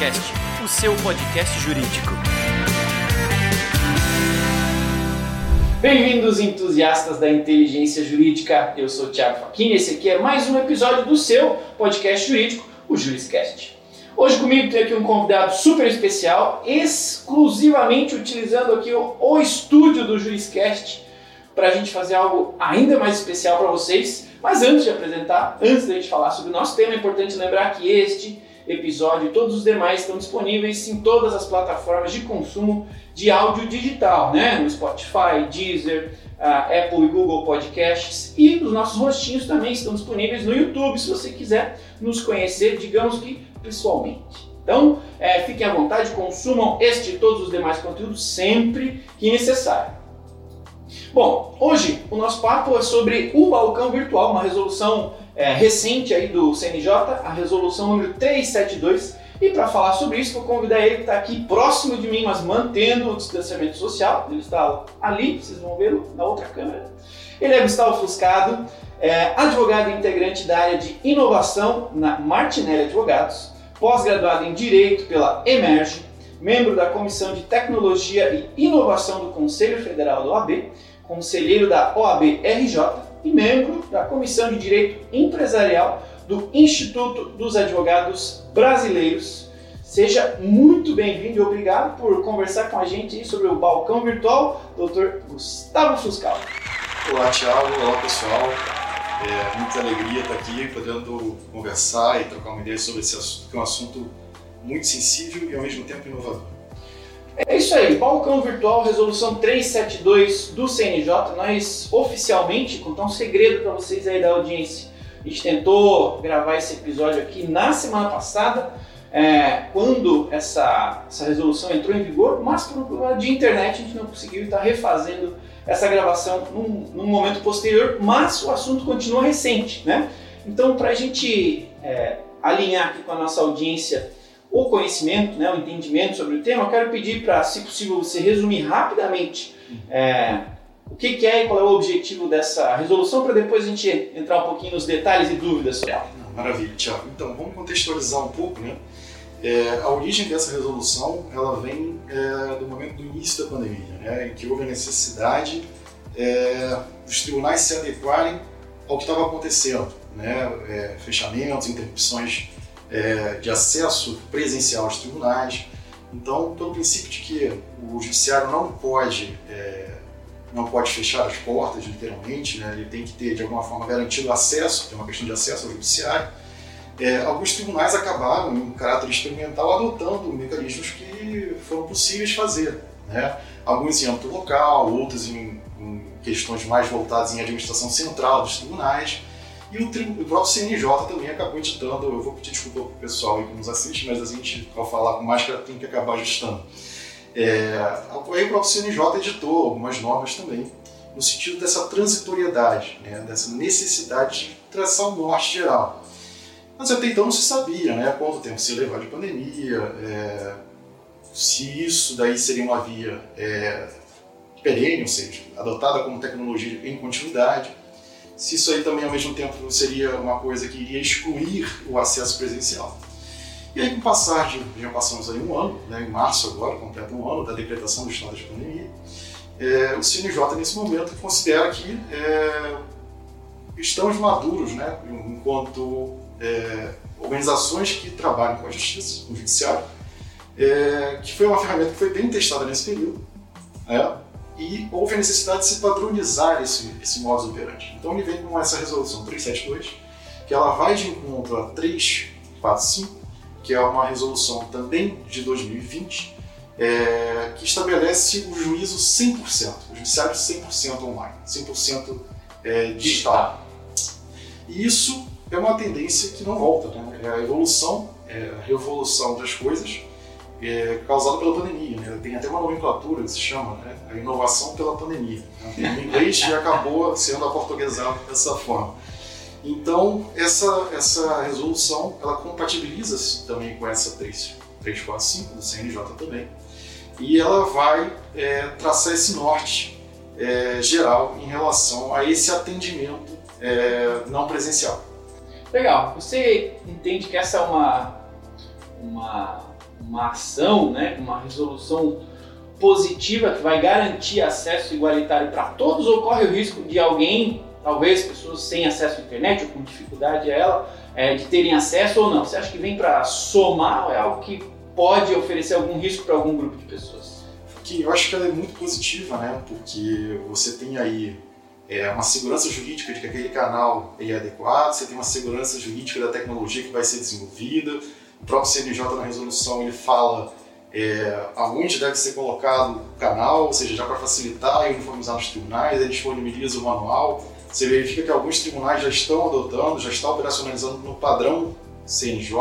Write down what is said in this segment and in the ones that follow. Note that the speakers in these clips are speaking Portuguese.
Juriscast, o seu podcast jurídico. Bem-vindos, entusiastas da inteligência jurídica. Eu sou o Thiago e esse aqui é mais um episódio do seu podcast jurídico, o Juriscast. Hoje comigo tem aqui um convidado super especial, exclusivamente utilizando aqui o, o estúdio do Juriscast para a gente fazer algo ainda mais especial para vocês. Mas antes de apresentar, antes da gente falar sobre o nosso tema, é importante lembrar que este episódio e todos os demais estão disponíveis em todas as plataformas de consumo de áudio digital, né? No Spotify, Deezer, uh, Apple e Google Podcasts e os nossos rostinhos também estão disponíveis no YouTube se você quiser nos conhecer, digamos que pessoalmente. Então, é, fiquem à vontade, consumam este e todos os demais conteúdos sempre que necessário. Bom, hoje o nosso papo é sobre o balcão virtual, uma resolução é, recente aí do CNJ, a resolução número 372. E para falar sobre isso, vou convidar ele que está aqui próximo de mim, mas mantendo o distanciamento social. Ele está ali, vocês vão ver na outra câmera. Ele é Gustavo Fuscado, é, advogado integrante da área de inovação na Martinelli Advogados, pós-graduado em Direito pela Emerge, membro da Comissão de Tecnologia e Inovação do Conselho Federal da OAB, conselheiro da OAB RJ e membro da Comissão de Direito Empresarial do Instituto dos Advogados Brasileiros. Seja muito bem-vindo e obrigado por conversar com a gente sobre o balcão virtual, Dr. Gustavo Fuscal. Olá, Thiago. Olá, pessoal. É muita alegria estar aqui podendo conversar e trocar uma ideia sobre esse assunto, que é um assunto muito sensível e ao mesmo tempo inovador. É isso aí, balcão virtual, resolução 372 do CNJ. Nós oficialmente, contar um segredo para vocês aí da audiência. A gente tentou gravar esse episódio aqui na semana passada, é, quando essa, essa resolução entrou em vigor, mas por problema de internet a gente não conseguiu estar refazendo essa gravação num, num momento posterior, mas o assunto continua recente, né? Então, para a gente é, alinhar aqui com a nossa audiência o conhecimento, né, o entendimento sobre o tema, eu quero pedir para, se possível, você resumir rapidamente é, o que, que, é e qual é o objetivo dessa resolução, para depois a gente entrar um pouquinho nos detalhes e dúvidas sobre ela. Maravilha, Tiago. Então, vamos contextualizar um pouco, né? É, a origem dessa resolução, ela vem é, do momento do início da pandemia, né, em que houve a necessidade é, dos tribunais se adequarem ao que estava acontecendo, né, é, fechamentos, interrupções é, de acesso presencial aos tribunais. Então, pelo princípio de que o judiciário não pode é, não pode fechar as portas, literalmente, né? ele tem que ter, de alguma forma, garantido acesso, tem uma questão de acesso ao judiciário, é, alguns tribunais acabaram, em caráter experimental, adotando mecanismos que foram possíveis fazer. Né? Alguns em âmbito local, outros em, em questões mais voltadas em administração central dos tribunais, e o, o, próprio CNJ também acabou editando, eu vou pedir desculpa para o pessoal aí que nos assiste, mas a gente, ao falar com máscara, tem que acabar ajustando. É, aí o próprio CNJ editou algumas normas também, no sentido dessa transitoriedade, né, dessa necessidade de traçar um norte geral. Mas até então não se sabia né, quanto tempo se levar de pandemia, é, se isso daí seria uma via é, perene, ou seja, adotada como tecnologia em continuidade se isso aí também ao mesmo tempo seria uma coisa que iria excluir o acesso presencial. E aí, com o passar de, já passamos aí um ano, né, em março agora, completa um ano da decretação do estado de pandemia, é, o CNJ nesse momento considera que é, estamos maduros, né, enquanto é, organizações que trabalham com a justiça, com o judiciário, é, que foi uma ferramenta que foi bem testada nesse período, né, e houve a necessidade de se padronizar esse, esse modus operandi. Então ele vem com essa resolução 372, que ela vai de encontro a 345, que é uma resolução também de 2020, é, que estabelece o juízo 100%, o judiciário 100% online, 100% é, digital. E isso é uma tendência que não volta, né? é a evolução, é a revolução das coisas, é, causado pela pandemia. Né? Tem até uma nomenclatura que se chama né? a inovação pela pandemia. Né? O inglês já acabou sendo aportuguesado dessa forma. Então, essa, essa resolução, ela compatibiliza-se também com essa 3, 345 do CNJ também, e ela vai é, traçar esse norte é, geral em relação a esse atendimento é, não presencial. Legal. Você entende que essa é uma, uma uma ação, né, uma resolução positiva que vai garantir acesso igualitário para todos, ou corre o risco de alguém, talvez pessoas sem acesso à internet ou com dificuldade a ela, é, de terem acesso ou não? Você acha que vem para somar ou é algo que pode oferecer algum risco para algum grupo de pessoas? Que eu acho que ela é muito positiva, né? Porque você tem aí é, uma segurança jurídica de que aquele canal é adequado, você tem uma segurança jurídica da tecnologia que vai ser desenvolvida, o próprio CNJ na resolução ele fala é, aonde deve ser colocado o canal, ou seja, já para facilitar e uniformizar nos tribunais, ele disponibiliza o manual. Você verifica que alguns tribunais já estão adotando, já estão operacionalizando no padrão CNJ,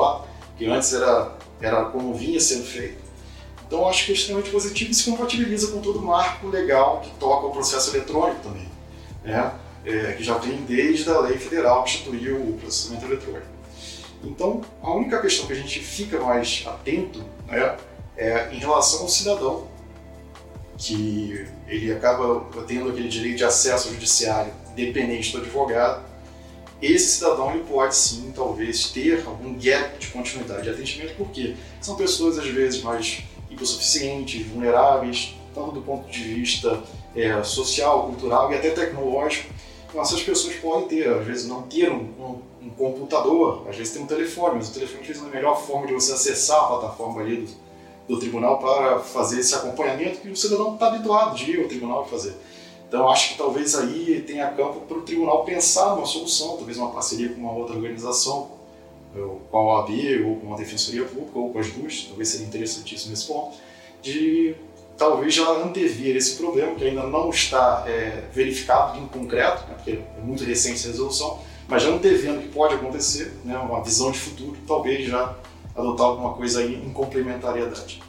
que antes era, era como vinha sendo feito. Então, acho que é extremamente positivo e se compatibiliza com todo o marco legal que toca o processo eletrônico também, né? É, que já vem desde a lei federal que instituiu o processamento eletrônico. Então, a única questão que a gente fica mais atento né, é em relação ao cidadão, que ele acaba tendo aquele direito de acesso ao judiciário dependente do advogado. Esse cidadão ele pode sim, talvez, ter algum gap de continuidade de atendimento, porque são pessoas às vezes mais hipossuficientes, vulneráveis, tanto do ponto de vista é, social, cultural e até tecnológico. Essas pessoas podem ter, às vezes, não ter um, um, um computador, às vezes tem um telefone, mas o telefone às vezes é a melhor forma de você acessar a plataforma ali do, do tribunal para fazer esse acompanhamento que o cidadão está habituado de ir ao tribunal fazer. Então acho que talvez aí tenha campo para o tribunal pensar numa solução, talvez uma parceria com uma outra organização, com a OAB ou com a Defensoria Pública ou com as duas, talvez seria interessantíssimo nesse ponto, de talvez já antever esse problema que ainda não está é, verificado em concreto, né, porque é muito recente essa resolução, mas já antevendo que pode acontecer, né, uma visão de futuro, talvez já adotar alguma coisa aí em complementariedade.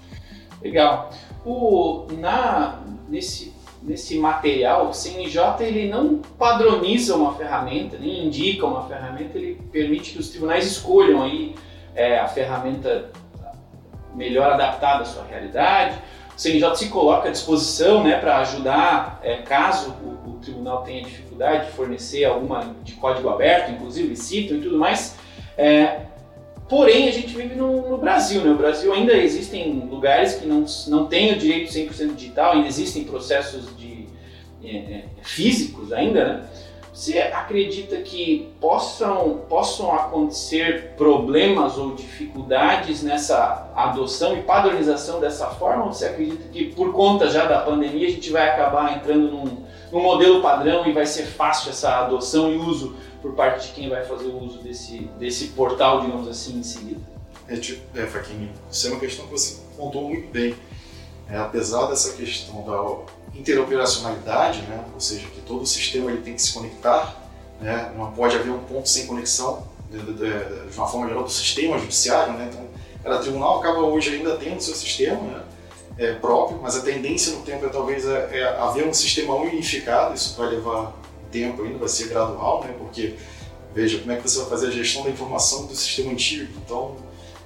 Legal. O, na, nesse, nesse material, o CNJ ele não padroniza uma ferramenta, nem indica uma ferramenta, ele permite que os tribunais escolham aí é, a ferramenta melhor adaptada à sua realidade. O CNJ se coloca à disposição né, para ajudar, é, caso o, o, tribunal tenha dificuldade de fornecer alguma de código aberto, inclusive citam e tudo mais. É, Porém, a gente vive no, no, Brasil, né? O Brasil ainda existem lugares que não, não têm o direito 100% digital, ainda existem processos de, é, é, físicos ainda, né? Você acredita que possam, possam acontecer problemas ou dificuldades nessa adoção e padronização dessa forma? Ou você acredita que por conta já da pandemia a gente vai acabar entrando num, num modelo padrão e vai ser fácil essa adoção e uso por parte de quem vai fazer o uso desse, desse portal, digamos assim, em seguida. É, tipo, é Faquinha, isso é uma questão que você contou muito bem. É, apesar dessa questão da interoperacionalidade, né, ou seja, que todo o sistema ele tem que se conectar, né, não pode haver um ponto sem conexão de, de, de, de uma forma geral do sistema judiciário, né, então cada tribunal acaba hoje ainda tendo seu sistema né, é, próprio, mas a tendência no tempo é talvez é, é haver um sistema unificado, isso vai levar tempo ainda, vai ser gradual, né? Porque, veja, como é que você vai fazer a gestão da informação do sistema antigo? Então,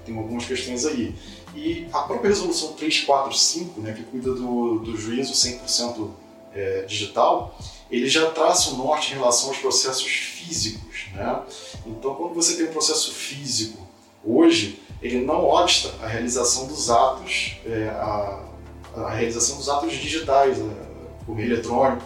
tem algumas questões aí. E a própria resolução 345, né, que cuida do, do juízo 100% é, digital, ele já traça um norte em relação aos processos físicos. Né? Então, quando você tem um processo físico hoje, ele não obsta a realização dos atos, é, a, a, realização dos atos digitais, né, meio eletrônico.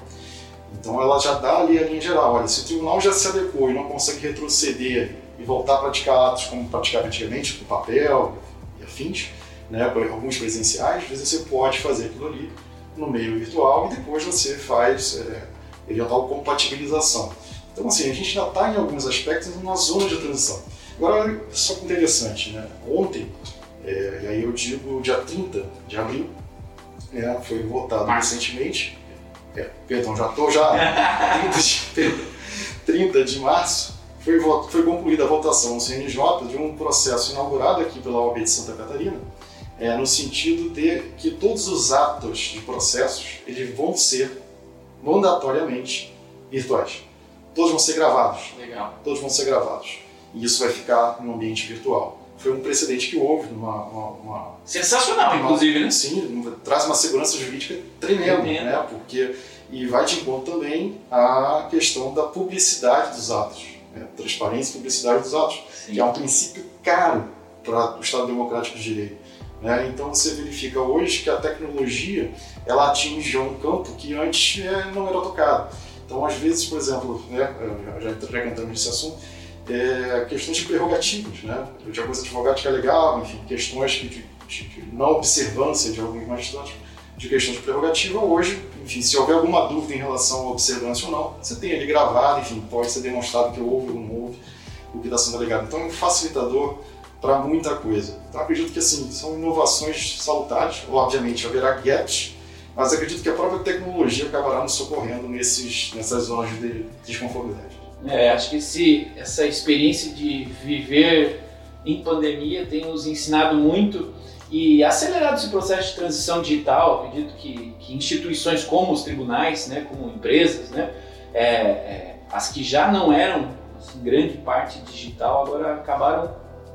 Então ela já dá ali a linha geral. Olha, se o tribunal já se adequou e não consegue retroceder e voltar a praticar atos como praticava antigamente, com papel e afins, né, alguns presenciais, às vezes você pode fazer aquilo ali no meio virtual e depois você faz é, eventual compatibilização. Então, assim, a gente já está em alguns aspectos numa zona de transição. Agora, só que interessante, né? Ontem, é, e aí eu digo dia 30 de abril, né, foi votado recentemente é, perdão, já estou já 30 de, 30 de março, foi, foi concluída a votação no CNJ de um processo inaugurado aqui pela OAB de Santa Catarina, é, no sentido de que todos os atos de processos eles vão ser mandatoriamente virtuais. Todos vão ser gravados. Legal. Todos vão ser gravados. E isso vai ficar no ambiente virtual. Foi um precedente que houve numa. Uma, uma, Sensacional, uma, inclusive, né? Sim, traz uma segurança jurídica tremenda, tremenda. né? Porque e vai de encontro também a questão da publicidade dos atos, né? transparência e publicidade dos atos, Sim. que é um princípio caro para o Estado Democrático de Direito. Né? Então você verifica hoje que a tecnologia ela atinge um campo que antes é, não era tocado. Então, às vezes, por exemplo, né, já, já entrando nesse assunto, é, questões de prerrogativas. Né? De advogado que é legal, enfim, questões de, de, de não observância de alguns magistrados de questão de prerrogativa, hoje, enfim, se houver alguma dúvida em relação à observância ou não, você tem ali gravado, enfim, pode ser demonstrado que houve ou não houve o que está sendo alegado. Então é um facilitador para muita coisa. Então acredito que assim, são inovações salutares, obviamente haverá gaps, mas acredito que a própria tecnologia acabará nos socorrendo nesses, nessas zonas de desconformidade. É, acho que esse, essa experiência de viver em pandemia tem nos ensinado muito e acelerado esse processo de transição digital. Acredito que, que instituições como os tribunais, né, como empresas, né, é, é, as que já não eram assim, grande parte digital, agora acabaram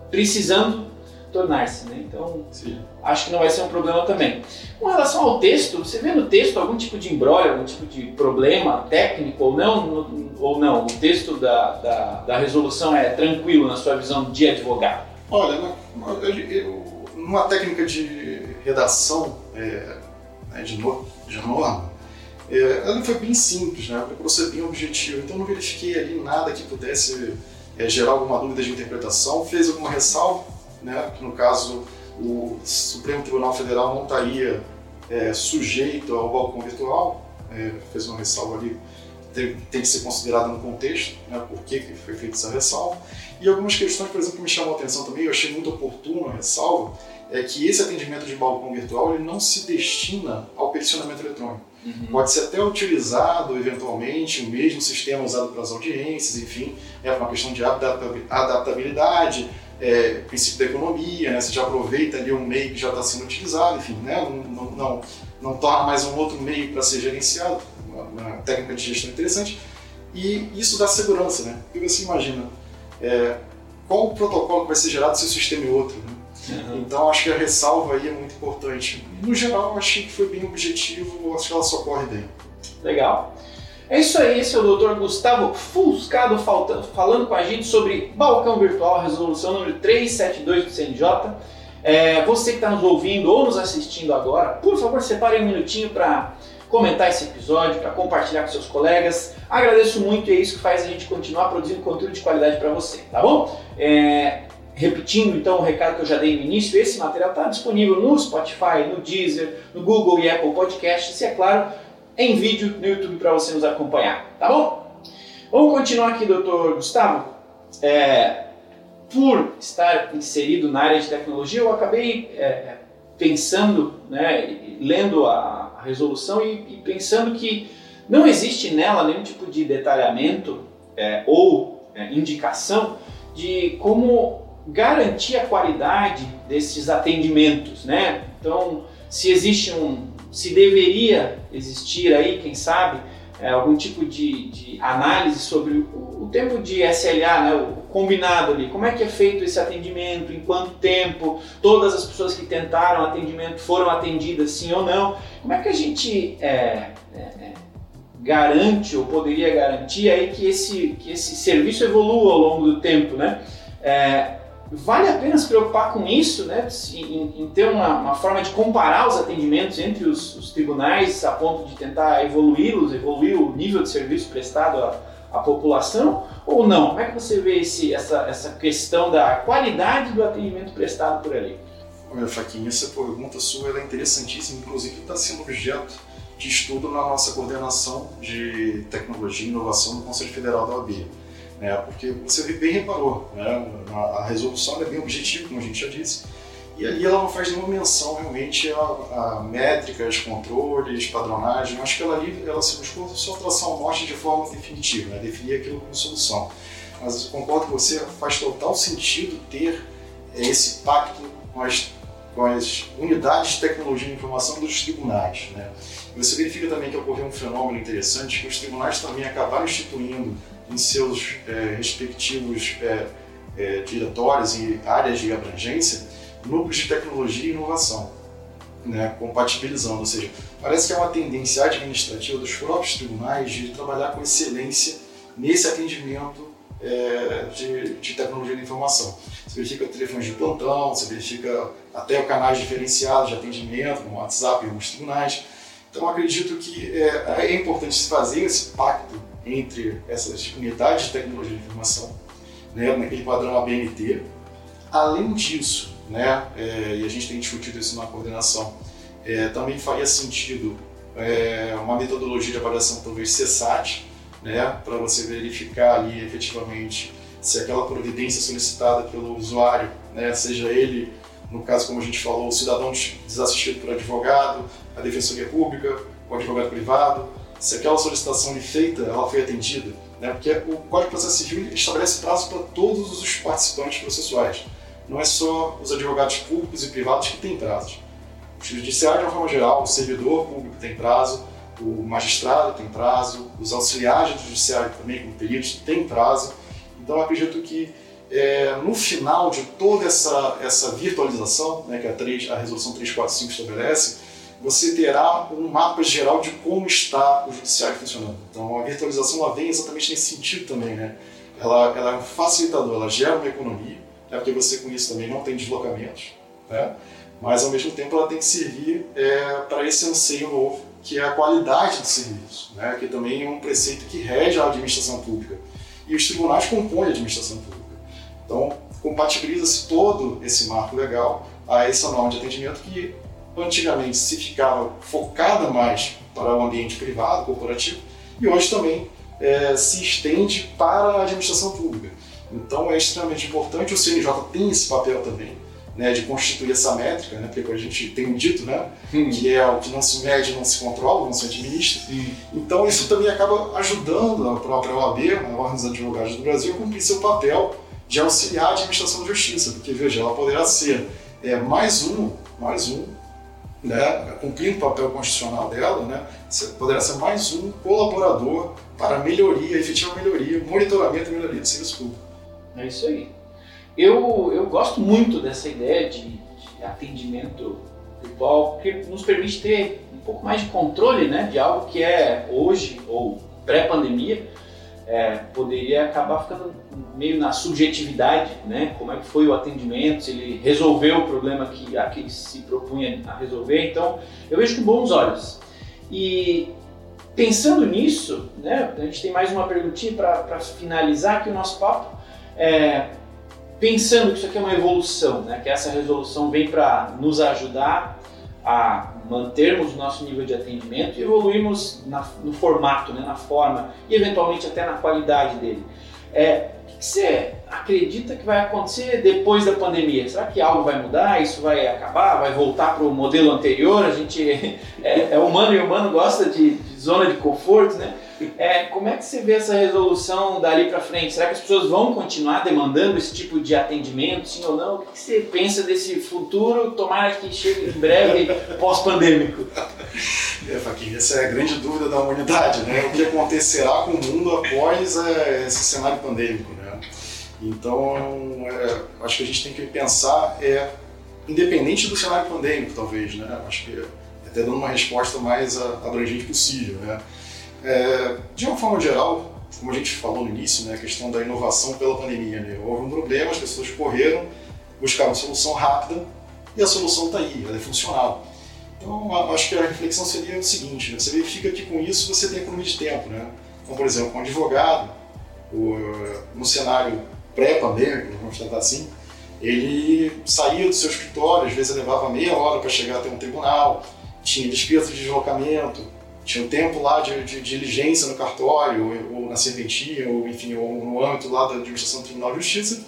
precisando tornar-se. Né? Então, Sim. acho que não vai ser um problema também. Com relação ao texto, você vê no texto algum tipo de embrólio, algum tipo de problema técnico ou não? Ou não? O texto da, da, da resolução é tranquilo na sua visão de advogado? Olha, numa técnica de redação é, né, de, no, de norma, é, ela foi bem simples, né? procurou ser bem objetivo, então não verifiquei ali nada que pudesse é, gerar alguma dúvida de interpretação, fez alguma ressalva, né? que no caso o Supremo Tribunal Federal não estaria é, sujeito ao balcão virtual, é, fez uma ressalva ali, tem, tem, que ser considerado no contexto, né? por que foi feita essa ressalva. E algumas questões, por exemplo, que me chamou a atenção também, eu achei muito oportuno a ressalva, é que esse atendimento de balcão virtual ele não se destina ao peticionamento eletrônico. Uhum. Pode ser até utilizado, eventualmente, o mesmo sistema usado para as audiências, enfim, é uma questão de adaptabilidade, é, princípio da economia, né? você já aproveita ali um meio que já está sendo utilizado, enfim, né? não, não, não, não torna mais um outro meio para ser gerenciado, uma, uma, técnica de gestão interessante, e isso dá segurança, né? Porque você imagina, é, qual o protocolo que vai ser gerado se o sistema é outro, né? Uhum. Então acho que a ressalva aí é muito importante. No geral, achei que foi bem objetivo, acho que ela socorre bem. Legal. É isso aí, esse é o Dr. Gustavo Fuscado falando com a gente sobre balcão virtual, resolução número 372 do CNJ. É, você que está nos ouvindo ou nos assistindo agora, por favor, separe um minutinho para comentar esse episódio, para compartilhar com seus colegas. Agradeço muito e é isso que faz a gente continuar produzindo conteúdo de qualidade para você, tá bom? É, Repetindo então o recado que eu já dei no início, esse material está disponível no Spotify, no Deezer, no Google e Apple Podcasts e, é claro, em vídeo no YouTube para você nos acompanhar, tá bom? Vamos continuar aqui, doutor Gustavo. É, por estar inserido na área de tecnologia, eu acabei é, pensando, né, lendo a, resolução e, e, pensando que não existe nela nenhum tipo de detalhamento é, ou é, indicação de como garantir a qualidade desses atendimentos, né? Então, se existe um, se deveria existir aí, quem sabe, é, algum tipo de, de, análise sobre o, o, tempo de SLA, né, o combinado ali, como é que é feito esse atendimento, em quanto tempo, todas as pessoas que tentaram atendimento foram atendidas sim ou não, como é que a gente é, é, é garante ou poderia garantir aí que esse, que esse serviço evolua ao longo do tempo, né? É, vale a pena se preocupar com isso, né? em, em ter uma, uma, forma de comparar os atendimentos entre os, os tribunais a ponto de tentar evoluí-los, evoluir o nível de serviço prestado à, à, população, ou não? Como é que você vê esse, essa, essa questão da qualidade do atendimento prestado por ali? Olha, Faquinha, essa pergunta sua é interessantíssima, inclusive está sendo objeto de estudo na nossa coordenação de tecnologia e inovação do Conselho Federal da OAB né? porque você bem reparou, né? a, resolução é bem objetiva, como a gente já disse, e ali ela não faz nenhuma menção realmente a, a métricas, controles, padronagem. Acho que ela ali ela se buscou só traçar um norte de forma definitiva, né? definir aquilo como solução. Mas concordo com você, faz total sentido ter esse pacto com as, com as unidades de tecnologia e informação dos tribunais. Né? Você verifica também que ocorreu um fenômeno interessante, que os tribunais também acabaram instituindo em seus é, respectivos é, é, diretórios e áreas de abrangência, núcleos de tecnologia e inovação, né, compatibilizando. Ou seja, parece que é uma tendência administrativa dos próprios tribunais de trabalhar com excelência nesse atendimento é, de, de, tecnologia da informação. Você verifica telefones de plantão, você verifica até canais diferenciados de atendimento, como WhatsApp e alguns tribunais. Então, acredito que é, é importante se fazer esse pacto entre essas unidades de tecnologia de informação, né, naquele padrão ABNT. Além disso, né, é, e a gente tem discutido isso na coordenação, é, também faria sentido é, uma metodologia de avaliação, talvez CSAT, né, para você verificar ali efetivamente se aquela providência solicitada pelo usuário, né, seja ele, no caso como a gente falou, o cidadão desassistido por advogado, a defensoria pública, o advogado privado, se aquela solicitação feita ela foi atendida, né, porque o Código de Processo Civil estabelece prazo para todos os participantes processuais, não é só os advogados públicos e privados que têm prazos. O judiciário, de uma forma geral, o servidor público tem prazo, o magistrado tem prazo, os auxiliares do judiciário também, como peritos, têm prazo. Então, acredito que é, no final de toda essa, essa virtualização, né, que a, 3, a resolução 345 estabelece, você terá um mapa geral de como está o judiciário funcionando. Então, a virtualização ela vem exatamente nesse sentido também. Né? Ela, ela é um facilitador, ela gera uma economia, né, porque você com isso também não tem deslocamentos, né? mas ao mesmo tempo ela tem que servir é, para esse anseio novo, que é a qualidade do serviço, né? que também é um preceito que rege a administração pública. E os tribunais compõem a administração pública. Então, compatibiliza-se todo esse marco legal a essa norma de atendimento que antigamente se ficava focada mais para o ambiente privado, corporativo, e hoje também é, se estende para a administração pública. Então é extremamente importante, o CNJ tem esse papel também, né, de constituir essa métrica, né, porque a gente tem um dito, né, hum. que é o que não se mede, não se controla, não se administra. Hum. Então isso também acaba ajudando a própria OAB, né, a Ordem dos Advogados do Brasil, a cumprir seu papel de auxiliar a administração da justiça, porque veja, ela poderá ser é, mais um, mais um, né, cumprindo o papel constitucional dela, né, poderá ser mais um colaborador para melhoria, efetiva melhoria, monitoramento e melhoria do serviço público. É isso aí. Eu, eu gosto muito dessa ideia de, de atendimento virtual, porque nos permite ter um pouco mais de controle né, de algo que é hoje, ou pré-pandemia, é, poderia acabar ficando meio na subjetividade, né? Como é que foi o atendimento, se ele resolveu o problema que, a se propunha a resolver. Então, eu vejo com bons olhos. E pensando nisso, né? A gente tem mais uma perguntinha para finalizar aqui o nosso papo. É, pensando que isso aqui é uma evolução, né? que essa resolução vem para nos ajudar a mantermos o nosso nível de atendimento e evoluirmos na, no formato, né? na forma e eventualmente até na qualidade dele. É, o que você acredita que vai acontecer depois da pandemia? Será que algo vai mudar? Isso vai acabar? Vai voltar para o modelo anterior? A gente é, é, humano e humano gosta de, de zona de conforto, né? É, como é que você vê essa resolução dali para frente? Será que as pessoas vão continuar demandando esse tipo de atendimento, sim ou não? O que você pensa desse futuro? Tomara que chegue em breve, pós-pandêmico. É, Faquinha, essa é a grande dúvida da humanidade, né? O que acontecerá com o mundo após é, esse cenário pandêmico, né? Então, é, acho que a gente tem que pensar, é, independente do cenário pandêmico, talvez, né? Acho que até dando uma resposta mais abrangente possível, né? É, de uma forma geral, como a gente falou no início, né, a questão da inovação pela pandemia, né, houve um problema, as pessoas correram, buscaram solução rápida e a solução está aí, ela é funcional. Então, acho que a reflexão seria o seguinte: né, você verifica que com isso você tem economia de tempo. Né? Então, por exemplo, um advogado, no cenário pré-pandêmico, vamos tratar assim, ele saía do seu escritório, às vezes levava meia hora para chegar até um tribunal, tinha despesa de deslocamento, tinha um tempo lá de, de, de diligência no cartório, ou, ou, na serventia, ou enfim, ou no âmbito lá da administração do Tribunal de Justiça.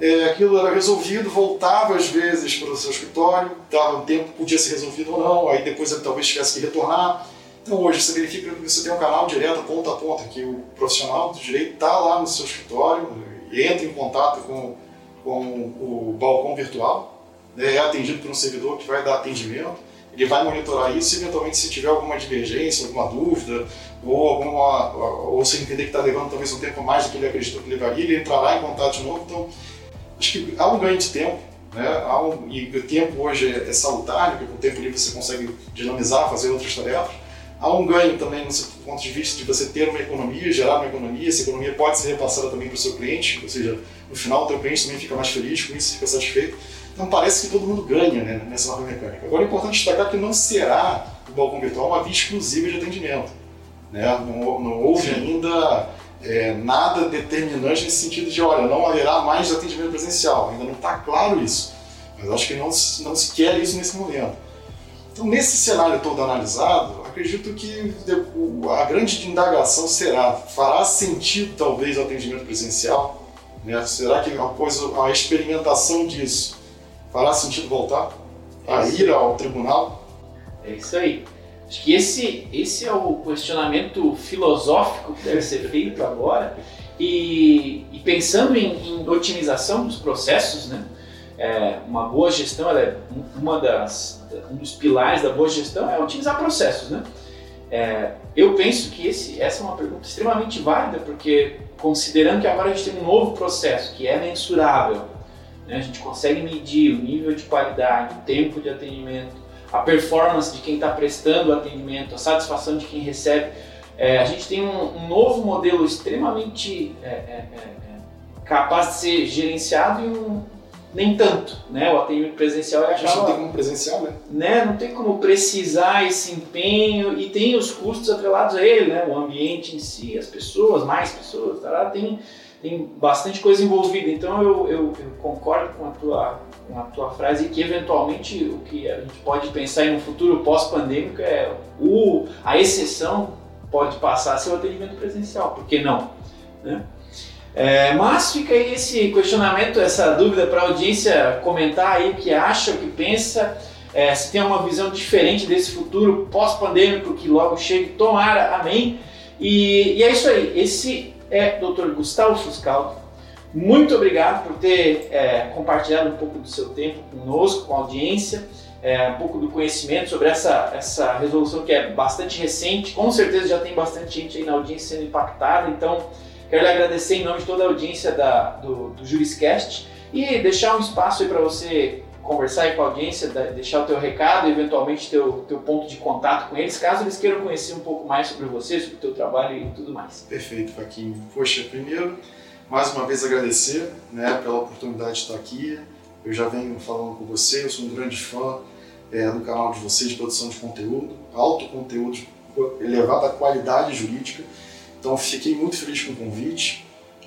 É, aquilo era resolvido, voltava às vezes para o seu escritório, dava um tempo, podia ser resolvido ou não, aí depois ele talvez tivesse que retornar. Então hoje você verifica que você tem um canal direto, ponta a ponta, que o profissional do direito está lá no seu escritório, entra em contato com, com o balcão virtual, né, é atendido por um servidor que vai dar atendimento ele vai monitorar isso e eventualmente se tiver alguma divergência, alguma dúvida, ou, alguma, ou se entender que está levando talvez um tempo mais do que ele acreditou que levaria, ele entrará em contato de novo. Então, acho que há um ganho de tempo, né? há um, e o tempo hoje é, é salutar, porque com o tempo ali você consegue dinamizar, fazer outras tarefas. Há um ganho também no ponto de vista de você ter uma economia, gerar uma economia, essa economia pode ser repassada também para o seu cliente, ou seja, no final o seu cliente também fica mais feliz com isso, fica satisfeito. Então parece que todo mundo ganha né, nessa nova mecânica. Agora é importante destacar que não será o balcão virtual uma via exclusiva de atendimento. Né? Não, não houve ainda é, nada determinante nesse sentido de, olha, não haverá mais atendimento presencial. Ainda não está claro isso. Mas acho que não, não se quer isso nesse momento. Então, nesse cenário todo analisado, acredito que a grande indagação será: fará sentido talvez o atendimento presencial? Né? Será que após a experimentação disso fará sentido voltar a ir ao tribunal? É isso aí. Acho que esse, esse é o questionamento filosófico que deve ser feito agora. E, e pensando em, em, otimização dos processos, né? É, uma boa gestão, é uma das, um dos pilares da boa gestão é otimizar processos, né? É, eu penso que esse, essa é uma pergunta extremamente válida, porque considerando que agora a gente tem um novo processo que é mensurável, né? a gente consegue medir o nível de qualidade, o tempo de atendimento, a performance de quem está prestando o atendimento, a satisfação de quem recebe. É, a gente tem um, um, novo modelo extremamente é, é, é, é capaz de ser gerenciado e um, nem tanto, né? O atendimento presencial é acaba, não tem como presencial, né? né? Não tem como precisar esse empenho e tem os custos atrelados a ele, né? O ambiente em si, as pessoas, mais pessoas, tá? tem tem bastante coisa envolvida. Então eu, eu, eu concordo com a tua com a tua frase que eventualmente o que a gente pode pensar em um futuro pós-pandêmico é o a exceção pode passar a ser o atendimento presencial, por que não? Né? É, mas fica aí esse questionamento, essa dúvida para a audiência comentar aí o que acha, o que pensa, é, se tem uma visão diferente desse futuro pós-pandêmico que logo chegue, tomara, amém. E, e, é isso aí, esse é Dr. Gustavo Fuscaldo. Muito obrigado por ter é, compartilhado um pouco do seu tempo conosco, com a audiência, é, um pouco do conhecimento sobre essa, essa resolução que é bastante recente, com certeza já tem bastante gente aí na audiência sendo impactada, então Quero lhe agradecer em nome de toda a audiência da, do, do Juriscast e deixar um espaço aí para você conversar com a audiência, deixar o teu recado, eventualmente teu, teu ponto de contato com eles, caso eles queiram conhecer um pouco mais sobre você, sobre o teu trabalho e tudo mais. Perfeito, Faquinho. Poxa, primeiro, mais uma vez agradecer né, pela oportunidade de estar aqui. Eu já venho falando com você, eu sou um grande fã é, do canal de vocês de produção de conteúdo, alto conteúdo, elevada qualidade jurídica. Então fiquei muito feliz com o convite.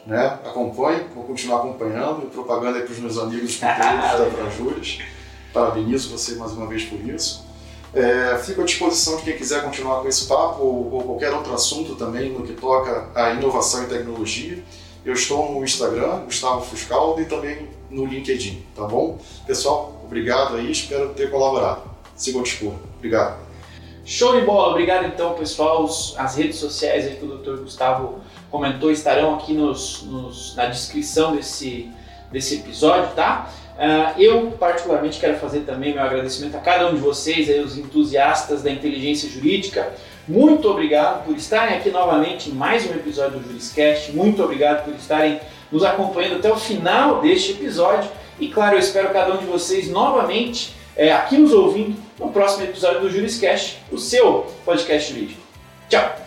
Né? Acompanhe, vou continuar acompanhando, propaganda para os meus amigos de conteúdo da Júlias. Parabenizo você mais uma vez por isso. É, fico à disposição de quem quiser continuar com esse papo ou, ou, qualquer outro assunto também no que toca a inovação e tecnologia. Eu estou no Instagram, Gustavo Fuscaldo, e também no LinkedIn, tá bom? Pessoal, obrigado aí, espero ter colaborado. Siga ao dispor. Obrigado. Show de bola, obrigado então pessoal. As redes sociais aí que o Dr. Gustavo comentou estarão aqui nos, nos, na descrição desse, desse episódio, tá? Uh, eu particularmente quero fazer também meu agradecimento a cada um de vocês, aí, os entusiastas da inteligência jurídica. Muito obrigado por estarem aqui novamente em mais um episódio do Juriscast. Muito obrigado por estarem nos acompanhando até o final deste episódio. E claro, eu espero cada um de vocês novamente é, aqui nos ouvindo no próximo episódio do Juriscast, o seu podcast jurídico. Tchau!